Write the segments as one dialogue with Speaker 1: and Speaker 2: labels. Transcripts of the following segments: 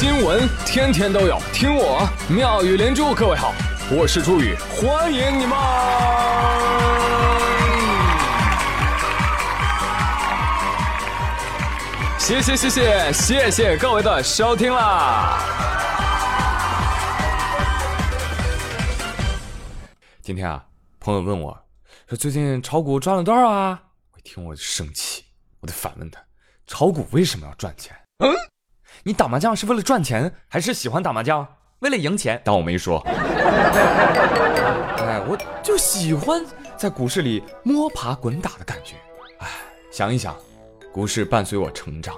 Speaker 1: 新闻天天都有，听我妙语连珠。各位好，我是朱宇，欢迎你们！谢谢谢谢谢谢各位的收听啦！今天啊，朋友问我说最近炒股赚了多少啊？我一听我就生气，我得反问他：炒股为什么要赚钱？嗯？你打麻将是为了赚钱，还是喜欢打麻将为了赢钱？当我没说。哎，我就喜欢在股市里摸爬滚打的感觉。哎，想一想，股市伴随我成长。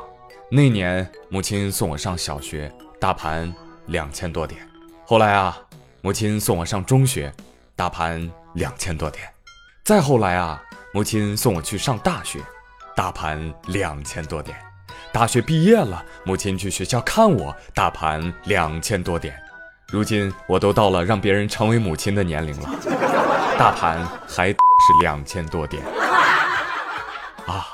Speaker 1: 那年母亲送我上小学，大盘两千多点。后来啊，母亲送我上中学，大盘两千多点。再后来啊，母亲送我去上大学，大盘两千多点。大学毕业了，母亲去学校看我，大盘两千多点。如今我都到了让别人成为母亲的年龄了，大盘还是两千多点。啊！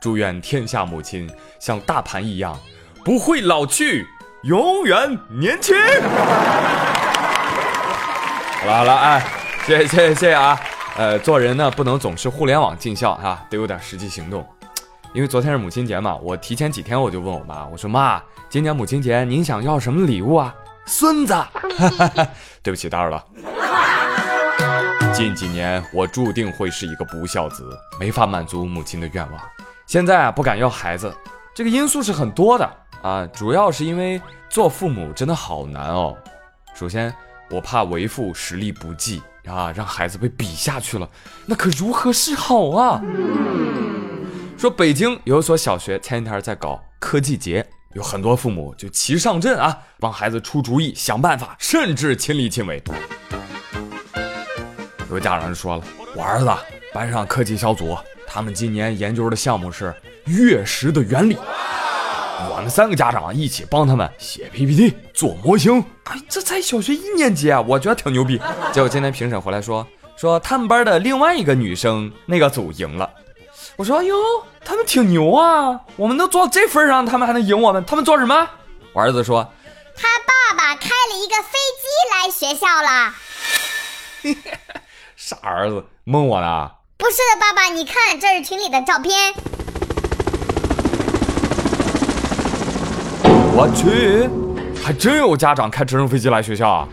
Speaker 1: 祝愿天下母亲像大盘一样，不会老去，永远年轻。好了好了，哎，谢谢谢谢谢谢啊！呃，做人呢不能总是互联网尽孝哈，得有点实际行动。因为昨天是母亲节嘛，我提前几天我就问我妈，我说妈，今年母亲节您想要什么礼物啊？孙子，对不起打扰了。近几年我注定会是一个不孝子，没法满足母亲的愿望。现在啊不敢要孩子，这个因素是很多的啊，主要是因为做父母真的好难哦。首先我怕为父实力不济啊，让孩子被比下去了，那可如何是好啊？说北京有一所小学前几天在搞科技节，有很多父母就齐上阵啊，帮孩子出主意、想办法，甚至亲力亲为。有家长就说了：“我儿子班上科技小组，他们今年研究的项目是月食的原理。我们三个家长一起帮他们写 PPT、做模型。哎，这才小学一年级啊，我觉得挺牛逼。结果今天评审回来说，说他们班的另外一个女生那个组赢了。”我说：“哟，他们挺牛啊！我们都做到这份上，他们还能赢我们？他们做什么？”我儿子说：“
Speaker 2: 他爸爸开了一个飞机来学校了。”
Speaker 1: 傻儿子，蒙我呢？
Speaker 2: 不是的，爸爸，你看，这是群里的照片。
Speaker 1: 我去，还真有家长开直升飞机来学校啊！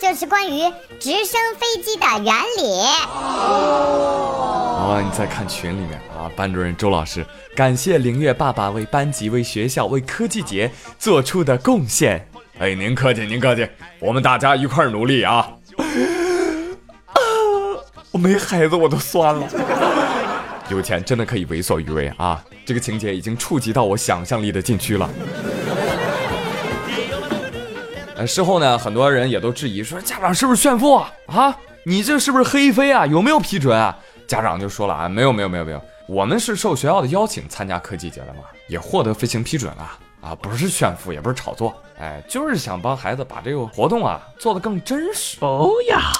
Speaker 2: 就是关于直升飞机的原理。
Speaker 1: 哦，你再看群里面啊，班主任周老师感谢凌月爸爸为班级、为学校、为科技节做出的贡献。哎，您客气，您客气，我们大家一块儿努力啊！啊，我没孩子我都酸了。有钱真的可以为所欲为啊！这个情节已经触及到我想象力的禁区了。事后呢，很多人也都质疑说，家长是不是炫富啊？啊，你这是不是黑飞啊？有没有批准啊？家长就说了啊，没有没有没有没有，我们是受学校的邀请参加科技节的嘛，也获得飞行批准了啊，不是炫富，也不是炒作，哎，就是想帮孩子把这个活动啊做得更真实。哦呀，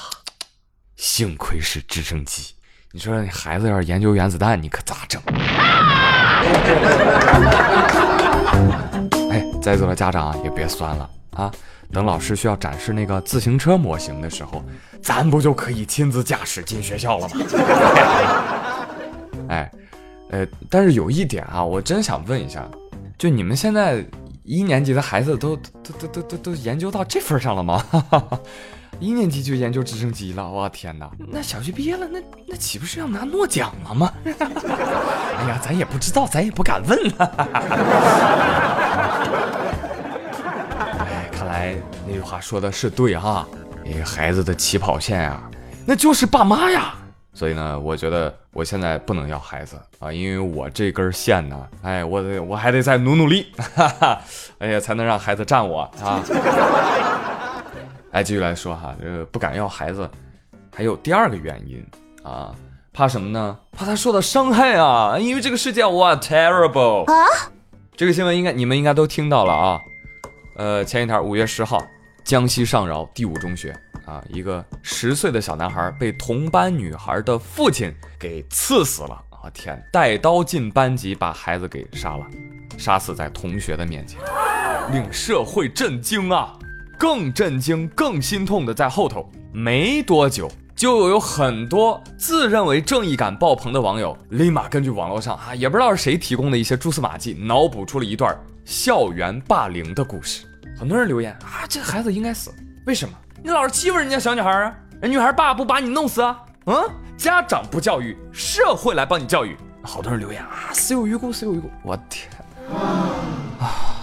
Speaker 1: 幸亏是直升机，你说你孩子要是研究原子弹，你可咋整？哎，在座的家长也别酸了啊。等老师需要展示那个自行车模型的时候，咱不就可以亲自驾驶进学校了吗？哎，呃，但是有一点啊，我真想问一下，就你们现在一年级的孩子都都都都都都研究到这份上了吗？一年级就研究直升机了，我天哪！那小学毕业了，那那岂不是要拿诺奖了吗？哎呀，咱也不知道，咱也不敢问哎，那句话说的是对哈，哎，孩子的起跑线啊，那就是爸妈呀。所以呢，我觉得我现在不能要孩子啊，因为我这根线呢，哎，我得我还得再努努力，哈哈，哎呀，才能让孩子站我啊。哎，继续来说哈，这个不敢要孩子，还有第二个原因啊，怕什么呢？怕他受到伤害啊，因为这个世界哇 terrible 啊。这个新闻应该你们应该都听到了啊。呃，前一天五月十号，江西上饶第五中学啊，一个十岁的小男孩被同班女孩的父亲给刺死了啊天，带刀进班级把孩子给杀了，杀死在同学的面前，令社会震惊啊！更震惊、更心痛的在后头，没多久就有很多自认为正义感爆棚的网友，立马根据网络上啊，也不知道是谁提供的一些蛛丝马迹，脑补出了一段校园霸凌的故事。很多人留言啊，这孩子应该死，为什么？你老是欺负人家小女孩啊？人女孩爸不把你弄死啊？嗯，家长不教育，社会来帮你教育。好多人留言啊，死有余辜，死有余辜。我天啊！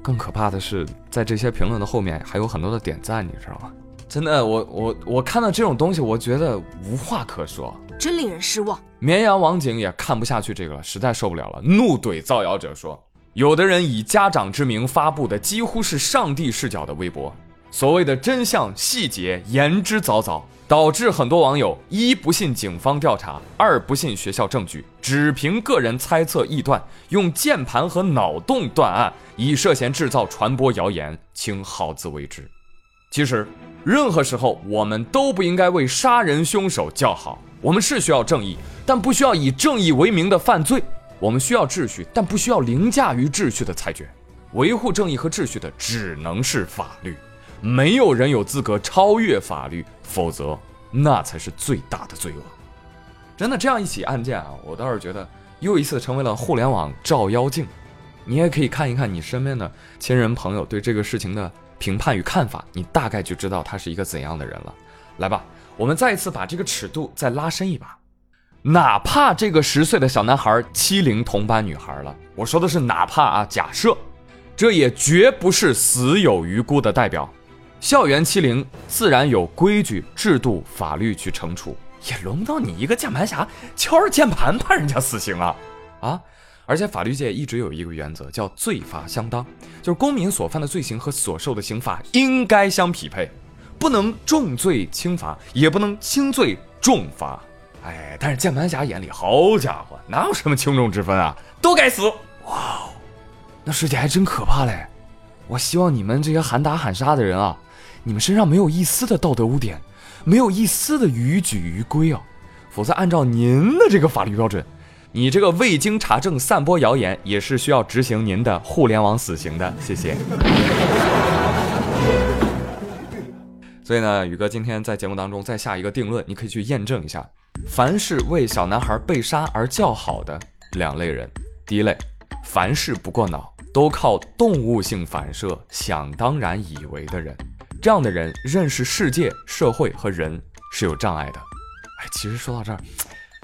Speaker 1: 更可怕的是，在这些评论的后面还有很多的点赞，你知道吗？真的，我我我看到这种东西，我觉得无话可说，
Speaker 3: 真令人失望。
Speaker 1: 绵阳网警也看不下去这个了，实在受不了了，怒怼造谣者说：“有的人以家长之名发布的几乎是上帝视角的微博。”所谓的真相细节言之凿凿，导致很多网友一不信警方调查，二不信学校证据，只凭个人猜测臆断，用键盘和脑洞断案，以涉嫌制造、传播谣言，请好自为之。其实，任何时候我们都不应该为杀人凶手叫好。我们是需要正义，但不需要以正义为名的犯罪；我们需要秩序，但不需要凌驾于秩序的裁决。维护正义和秩序的只能是法律。没有人有资格超越法律，否则那才是最大的罪恶。真的，这样一起案件啊，我倒是觉得又一次成为了互联网照妖镜。你也可以看一看你身边的亲人朋友对这个事情的评判与看法，你大概就知道他是一个怎样的人了。来吧，我们再一次把这个尺度再拉伸一把。哪怕这个十岁的小男孩欺凌同班女孩了，我说的是哪怕啊，假设，这也绝不是死有余辜的代表。校园欺凌自然有规矩、制度、法律去惩处，也轮不到你一个键盘侠敲着键盘判人家死刑啊！啊！而且法律界一直有一个原则，叫罪罚相当，就是公民所犯的罪行和所受的刑罚应该相匹配，不能重罪轻罚，也不能轻罪重罚。哎，但是键盘侠眼里，好家伙，哪有什么轻重之分啊？都该死！哇，那世界还真可怕嘞！我希望你们这些喊打喊杀的人啊！你们身上没有一丝的道德污点，没有一丝的逾矩逾规啊！否则，按照您的这个法律标准，你这个未经查证散播谣言，也是需要执行您的互联网死刑的。谢谢。所以呢，宇哥今天在节目当中再下一个定论，你可以去验证一下：凡是为小男孩被杀而叫好的两类人，第一类，凡事不过脑，都靠动物性反射想当然以为的人。这样的人认识世界、社会和人是有障碍的。哎，其实说到这儿，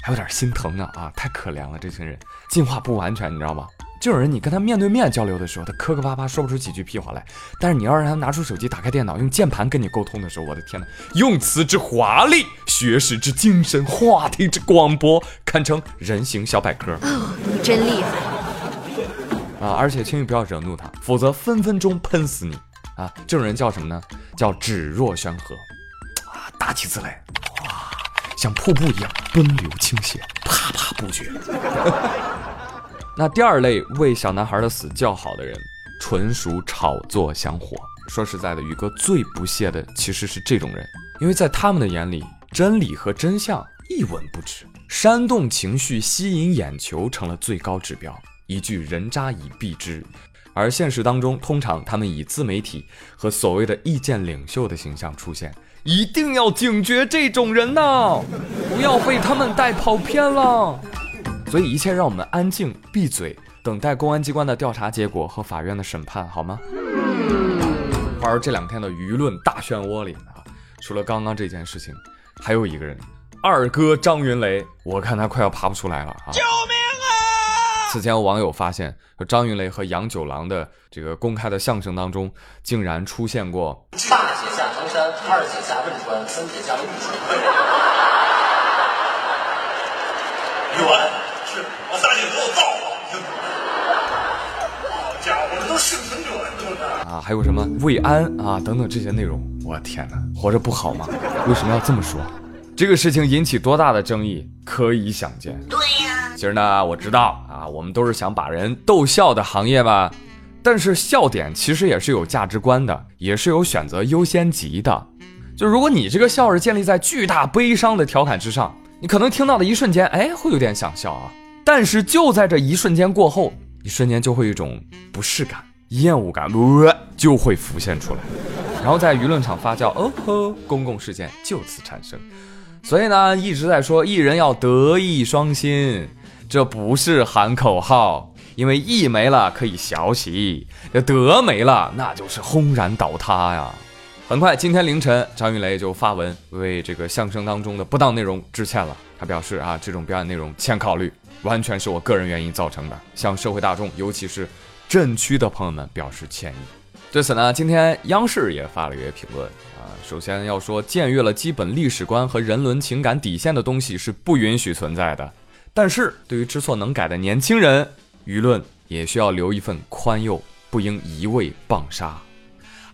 Speaker 1: 还有点心疼呢啊，太可怜了，这群人进化不完全，你知道吗？这种人，你跟他面对面交流的时候，他磕磕巴巴说不出几句屁话来；但是你要让他拿出手机、打开电脑，用键盘跟你沟通的时候，我的天哪，用词之华丽，学识之精深，话题之广博，堪称人形小百科。
Speaker 3: 哦，你真厉害
Speaker 1: 啊！而且轻易不要惹怒他，否则分分钟喷死你。啊，这种人叫什么呢？叫指若悬河，啊，打起字来，哇，像瀑布一样奔流倾泻，啪啪不绝。那第二类为小男孩的死叫好的人，纯属炒作香火。说实在的，宇哥最不屑的其实是这种人，因为在他们的眼里，真理和真相一文不值，煽动情绪、吸引眼球成了最高指标，一句人渣已毙之。而现实当中，通常他们以自媒体和所谓的意见领袖的形象出现，一定要警觉这种人呐，不要被他们带跑偏了。所以一切让我们安静闭嘴，等待公安机关的调查结果和法院的审判，好吗？而这两天的舆论大漩涡里啊，除了刚刚这件事情，还有一个人，二哥张云雷，我看他快要爬不出来了啊！救命啊！此前有网友发现，说张云雷和杨九郎的这个公开的相声当中，竟然出现过
Speaker 4: 大姐下唐山，二姐下汶川，三姐下玉川。
Speaker 5: 冤是我三姐都有造好家伙，这都
Speaker 1: 啊，还有什么慰安啊等等这些内容，我天哪，活着不好吗？为什么要这么说？这个事情引起多大的争议，可以想见。
Speaker 2: 对呀，
Speaker 1: 其实呢，我知道啊，我们都是想把人逗笑的行业吧。但是笑点其实也是有价值观的，也是有选择优先级的。就如果你这个笑是建立在巨大悲伤的调侃之上，你可能听到的一瞬间，哎，会有点想笑啊。但是就在这一瞬间过后，你瞬间就会有一种不适感、厌恶感，呃，就会浮现出来，然后在舆论场发酵，哦呵，公共事件就此产生。所以呢，一直在说艺人要德艺双馨，这不是喊口号，因为艺没了可以小喜，这德没了那就是轰然倒塌呀。很快，今天凌晨，张云雷就发文为这个相声当中的不当内容致歉了。他表示啊，这种表演内容欠考虑，完全是我个人原因造成的，向社会大众，尤其是震区的朋友们表示歉意。对此呢，今天央视也发了一个评论啊，首先要说，僭越了基本历史观和人伦情感底线的东西是不允许存在的。但是对于知错能改的年轻人，舆论也需要留一份宽宥，不应一味棒杀。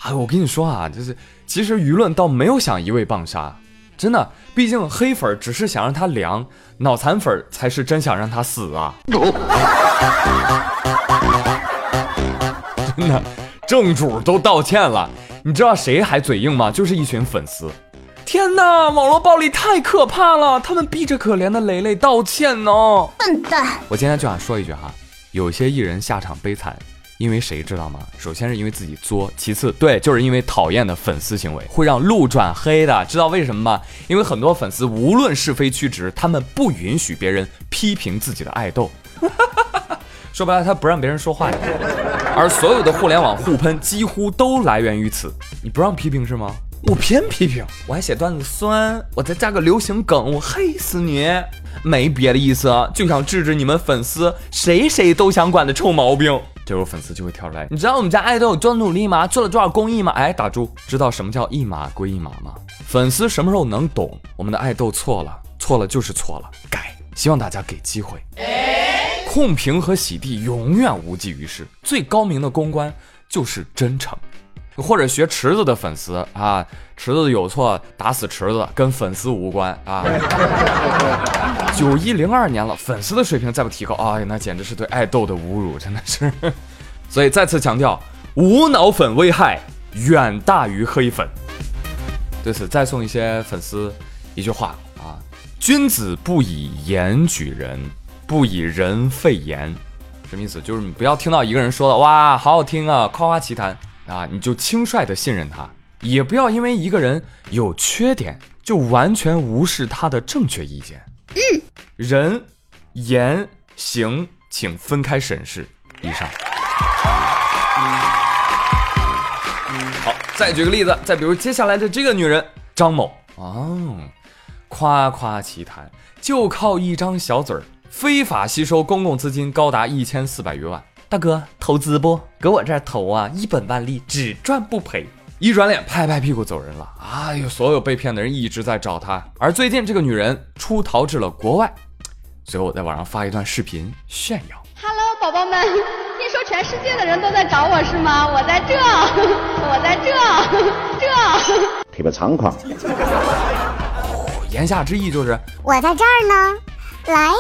Speaker 1: 哎，我跟你说啊，就是其实舆论倒没有想一味棒杀，真的，毕竟黑粉只是想让他凉，脑残粉才是真想让他死啊！真的，正主都道歉了，你知道谁还嘴硬吗？就是一群粉丝。天哪，网络暴力太可怕了，他们逼着可怜的蕾蕾道歉呢。
Speaker 2: 笨蛋！
Speaker 1: 我今天就想说一句哈，有些艺人下场悲惨。因为谁知道吗？首先是因为自己作，其次对，就是因为讨厌的粉丝行为会让路转黑的。知道为什么吗？因为很多粉丝无论是非曲直，他们不允许别人批评自己的爱豆。说白了，他不让别人说话。而所有的互联网互喷几乎都来源于此。你不让批评是吗？我偏批评，我还写段子酸，我再加个流行梗，我黑死你！没别的意思，就想治治你们粉丝谁谁都想管的臭毛病。这时候粉丝就会跳出来，你知道我们家爱豆有多努力吗？做了多少公益吗？哎，打住，知道什么叫一码归一码吗？粉丝什么时候能懂？我们的爱豆错了，错了就是错了，改。希望大家给机会。控评和洗地永远无济于事，最高明的公关就是真诚。或者学池子的粉丝啊，池子有错打死池子，跟粉丝无关啊。九一零二年了，粉丝的水平再不提高，哎呀，那简直是对爱豆的侮辱，真的是。所以再次强调，无脑粉危害远大于黑粉。对此，再送一些粉丝一句话啊：君子不以言举人，不以人废言。什么意思？就是你不要听到一个人说的哇，好好听啊，夸夸其谈啊，你就轻率的信任他；也不要因为一个人有缺点，就完全无视他的正确意见。嗯，人、言、行，请分开审视。以上。好，再举个例子，再比如接下来的这个女人张某哦，夸夸其谈，就靠一张小嘴儿，非法吸收公共资金高达一千四百余万。大哥，投资不？搁我这儿投啊，一本万利，只赚不赔。一转脸，拍拍屁股走人了。哎呦，所有被骗的人一直在找他。而最近，这个女人出逃至了国外。随后，我在网上发一段视频炫耀
Speaker 6: ：“Hello，宝宝们，听说全世界的人都在找我是吗？我在这，我在这，这，
Speaker 7: 特别猖狂。”
Speaker 1: 言下之意就是
Speaker 2: 我在这儿呢，来呀，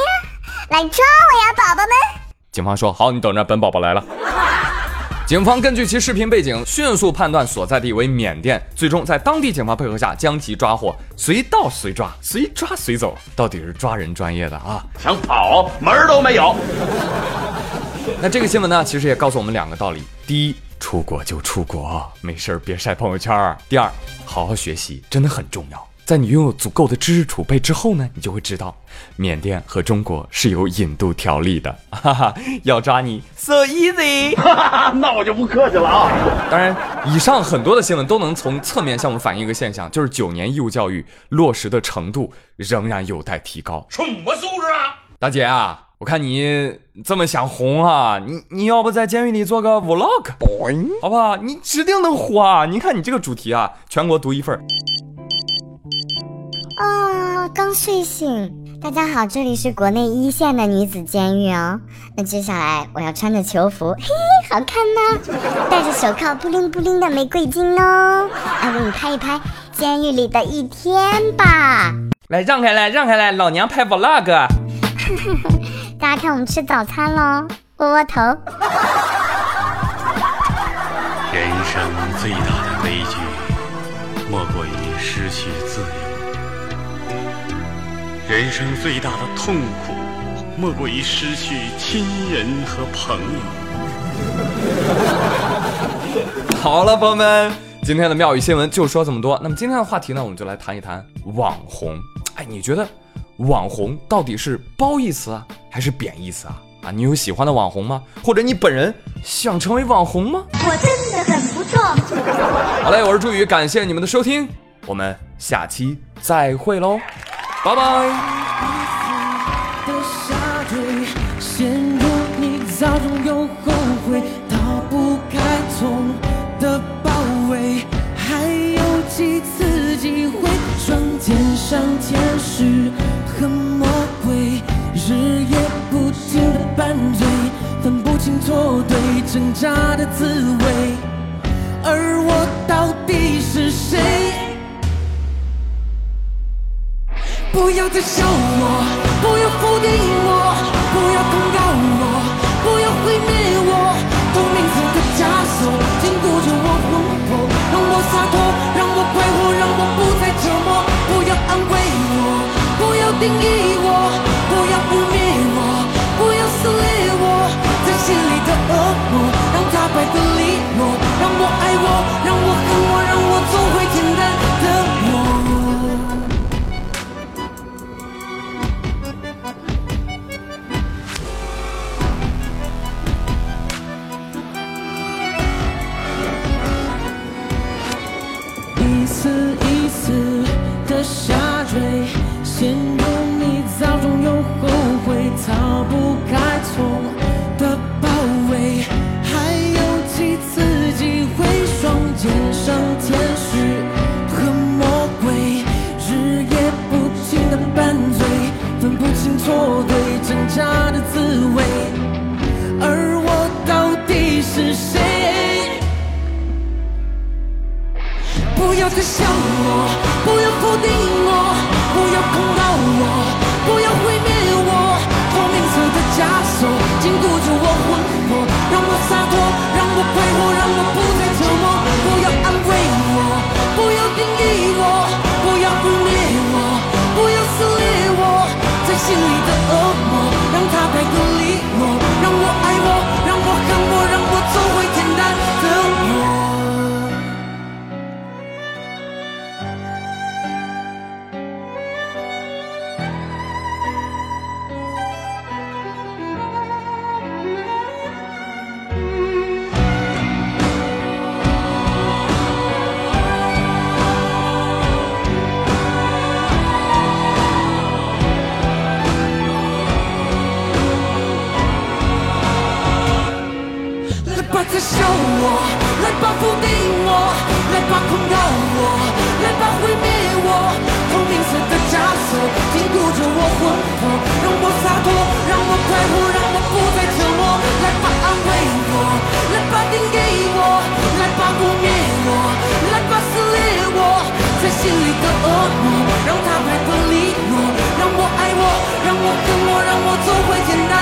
Speaker 2: 来抓我呀，宝宝们！
Speaker 1: 警方说：“好，你等着，本宝宝来了。”警方根据其视频背景，迅速判断所在地为缅甸，最终在当地警方配合下将其抓获，随到随抓，随抓随走，到底是抓人专业的啊！
Speaker 5: 想跑门儿都没有。
Speaker 1: 那这个新闻呢，其实也告诉我们两个道理：第一，出国就出国，没事儿别晒朋友圈；第二，好好学习真的很重要。在你拥有足够的知识储备之后呢，你就会知道，缅甸和中国是有引渡条例的，哈哈，要抓你 so easy，哈哈
Speaker 5: 那我就不客气了啊。
Speaker 1: 当然，以上很多的新闻都能从侧面向我们反映一个现象，就是九年义务教育落实的程度仍然有待提高。
Speaker 5: 什么素质啊，
Speaker 1: 大姐啊，我看你这么想红啊，你你要不在监狱里做个 vlog，好不好？你指定能火啊！你看你这个主题啊，全国独一份。
Speaker 2: 啊，刚睡醒。大家好，这里是国内一线的女子监狱哦。那接下来我要穿着囚服，嘿，好看吗？戴着手铐，布灵布灵的玫瑰金哦。来，给你拍一拍监狱里的一天吧。
Speaker 1: 来，让开来，让开来，老娘拍 vlog。
Speaker 2: 大家看，我们吃早餐喽，窝窝头。
Speaker 8: 人生最大人生最大的痛苦，莫过于失去亲人和朋友。
Speaker 1: 好了，朋友们，今天的妙语新闻就说这么多。那么今天的话题呢，我们就来谈一谈网红。哎，你觉得网红到底是褒义词啊，还是贬义词啊？啊，你有喜欢的网红吗？或者你本人想成为网红吗？
Speaker 2: 我真的很不错。
Speaker 1: 好嘞，我是朱宇，感谢你们的收听，我们下期再会喽，拜拜。
Speaker 7: 的下坠，陷入你早中有后悔，逃不开痛的包围，还有几次机会，双肩上天使和魔鬼，日夜不停的拌嘴，分不清错对，挣扎的滋味，而我到底是谁？不要再笑我，不要否定我，不要控告我，不要毁灭我。透明色的枷锁禁锢着我魂魄，让我洒脱，让我快活，让我不再折磨。不要安慰我，不要定义我，不要污蔑我，不要撕裂我，在心里的恶魔，让它败得利落，让我爱我，让我恨我，让我做现笑我来吧否定我来吧控告我来吧毁灭我透明色的枷锁禁锢着我魂魄让我洒脱让我快活让我不再折磨来吧安慰我来吧定给我来吧污蔑我来吧撕裂我在心里的恶魔让他摆脱利落让我爱我让我恨我让我做回简单